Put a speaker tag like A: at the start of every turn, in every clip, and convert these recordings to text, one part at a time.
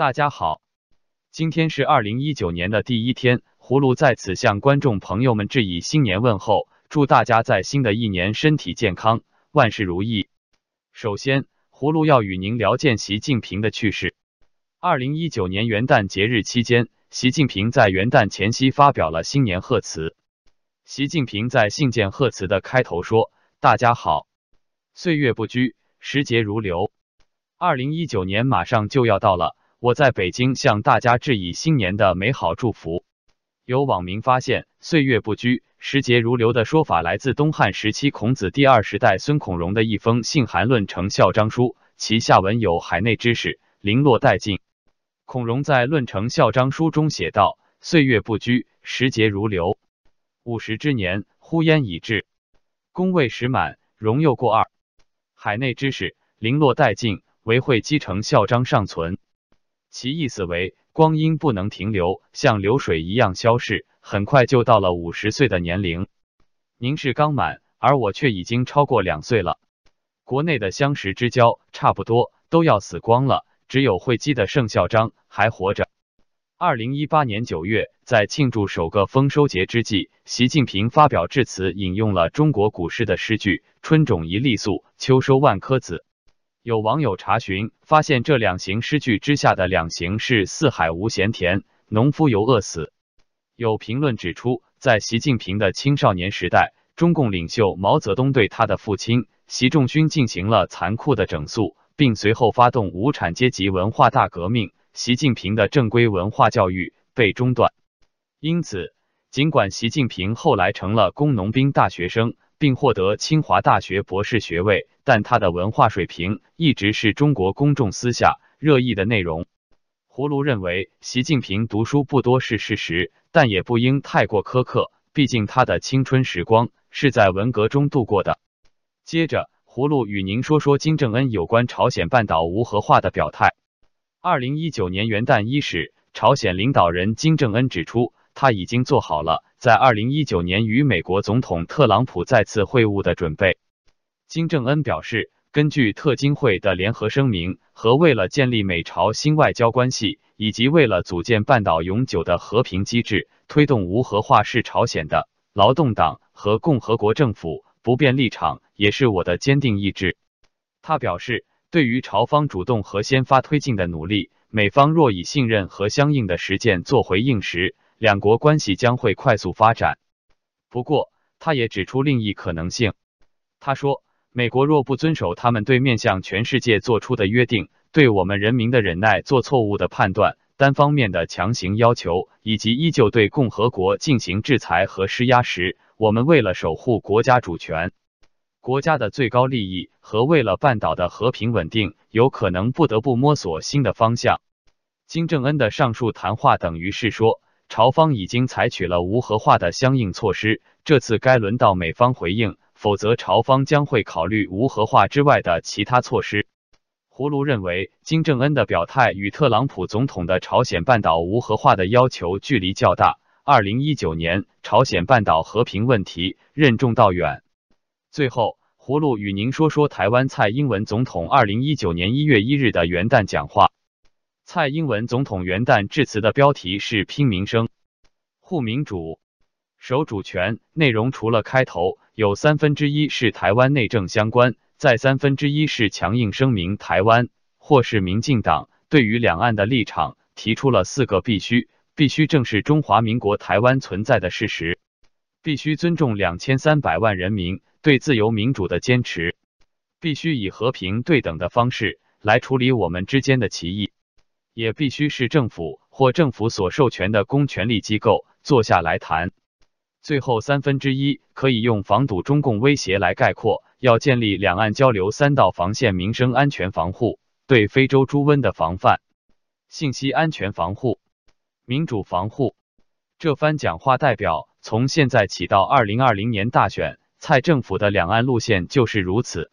A: 大家好，今天是二零一九年的第一天，葫芦在此向观众朋友们致以新年问候，祝大家在新的一年身体健康，万事如意。首先，葫芦要与您聊见习近平的趣事。二零一九年元旦节日期间，习近平在元旦前夕发表了新年贺词。习近平在信件贺词的开头说：“大家好，岁月不居，时节如流，二零一九年马上就要到了。”我在北京向大家致以新年的美好祝福。有网民发现“岁月不居，时节如流”的说法来自东汉时期孔子第二十代孙孔融的一封信函论成孝章书，其下文有海内之事零落殆尽。孔融在论成孝章书中写道：“岁月不居，时节如流，五十之年，呼焉已至，功未时满，荣又过二，海内之事零落殆尽，唯会积成孝章尚存。”其意思为，光阴不能停留，像流水一样消逝，很快就到了五十岁的年龄。您是刚满，而我却已经超过两岁了。国内的相识之交差不多都要死光了，只有会稽的盛孝章还活着。二零一八年九月，在庆祝首个丰收节之际，习近平发表致辞，引用了中国古诗的诗句：“春种一粒粟，秋收万颗子。”有网友查询发现，这两行诗句之下的两行是“四海无闲田，农夫犹饿死”。有评论指出，在习近平的青少年时代，中共领袖毛泽东对他的父亲习仲勋进行了残酷的整肃，并随后发动无产阶级文化大革命，习近平的正规文化教育被中断。因此，尽管习近平后来成了工农兵大学生，并获得清华大学博士学位，但他的文化水平一直是中国公众私下热议的内容。葫芦认为，习近平读书不多是事实，但也不应太过苛刻，毕竟他的青春时光是在文革中度过的。接着，葫芦与您说说金正恩有关朝鲜半岛无核化的表态。二零一九年元旦伊始，朝鲜领导人金正恩指出。他已经做好了在二零一九年与美国总统特朗普再次会晤的准备。金正恩表示，根据特金会的联合声明和为了建立美朝新外交关系，以及为了组建半岛永久的和平机制，推动无核化是朝鲜的劳动党和共和国政府不变立场，也是我的坚定意志。他表示，对于朝方主动和先发推进的努力，美方若以信任和相应的实践做回应时，两国关系将会快速发展。不过，他也指出另一可能性。他说，美国若不遵守他们对面向全世界做出的约定，对我们人民的忍耐做错误的判断、单方面的强行要求，以及依旧对共和国进行制裁和施压时，我们为了守护国家主权、国家的最高利益和为了半岛的和平稳定，有可能不得不摸索新的方向。金正恩的上述谈话等于是说。朝方已经采取了无核化的相应措施，这次该轮到美方回应，否则朝方将会考虑无核化之外的其他措施。葫芦认为，金正恩的表态与特朗普总统的朝鲜半岛无核化的要求距离较大。二零一九年朝鲜半岛和平问题任重道远。最后，葫芦与您说说台湾蔡英文总统二零一九年一月一日的元旦讲话。蔡英文总统元旦致辞的标题是“拼民生、护民主、守主权”，内容除了开头有三分之一是台湾内政相关，再三分之一是强硬声明台湾或是民进党对于两岸的立场，提出了四个必须：必须正视中华民国台湾存在的事实；必须尊重两千三百万人民对自由民主的坚持；必须以和平对等的方式来处理我们之间的歧义。也必须是政府或政府所授权的公权力机构坐下来谈。最后三分之一可以用防堵中共威胁来概括，要建立两岸交流三道防线：民生安全防护、对非洲猪瘟的防范、信息安全防护、民主防护。这番讲话代表，从现在起到二零二零年大选，蔡政府的两岸路线就是如此。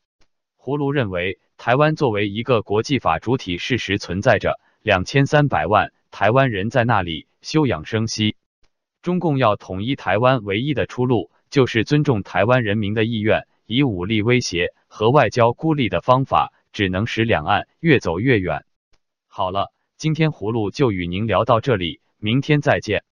A: 葫芦认为，台湾作为一个国际法主体，事实存在着。两千三百万台湾人在那里休养生息。中共要统一台湾，唯一的出路就是尊重台湾人民的意愿。以武力威胁和外交孤立的方法，只能使两岸越走越远。好了，今天葫芦就与您聊到这里，明天再见。